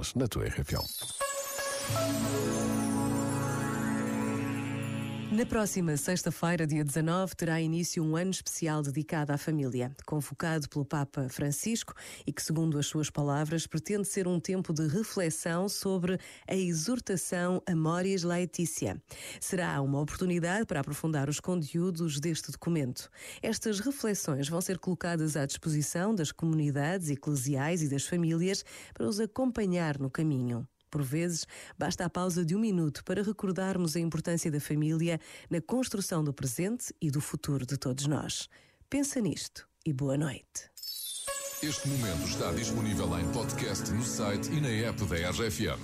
Thomas. Net toe, Jan. Na próxima sexta-feira, dia 19, terá início um ano especial dedicado à família, convocado pelo Papa Francisco e que, segundo as suas palavras, pretende ser um tempo de reflexão sobre a exortação Amoris Laetitia. Será uma oportunidade para aprofundar os conteúdos deste documento. Estas reflexões vão ser colocadas à disposição das comunidades eclesiais e das famílias para os acompanhar no caminho. Por vezes, basta a pausa de um minuto para recordarmos a importância da família na construção do presente e do futuro de todos nós. Pensa nisto e boa noite. Este momento está disponível em podcast no site e na app da RFM.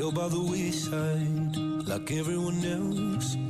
fell by the wayside like everyone else.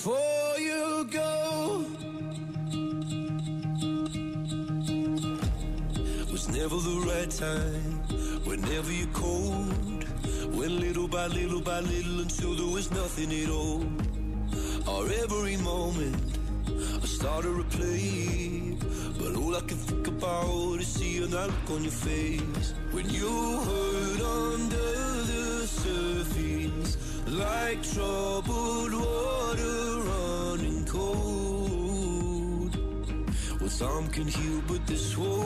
Before you go. Was never the right time, whenever you're cold. Went little by little by little until there was nothing at all. Our every moment, I started to play. I can think about is seeing that look on your face. When you hurt under the surface, like troubled water running cold. Well, some can heal, but this won't.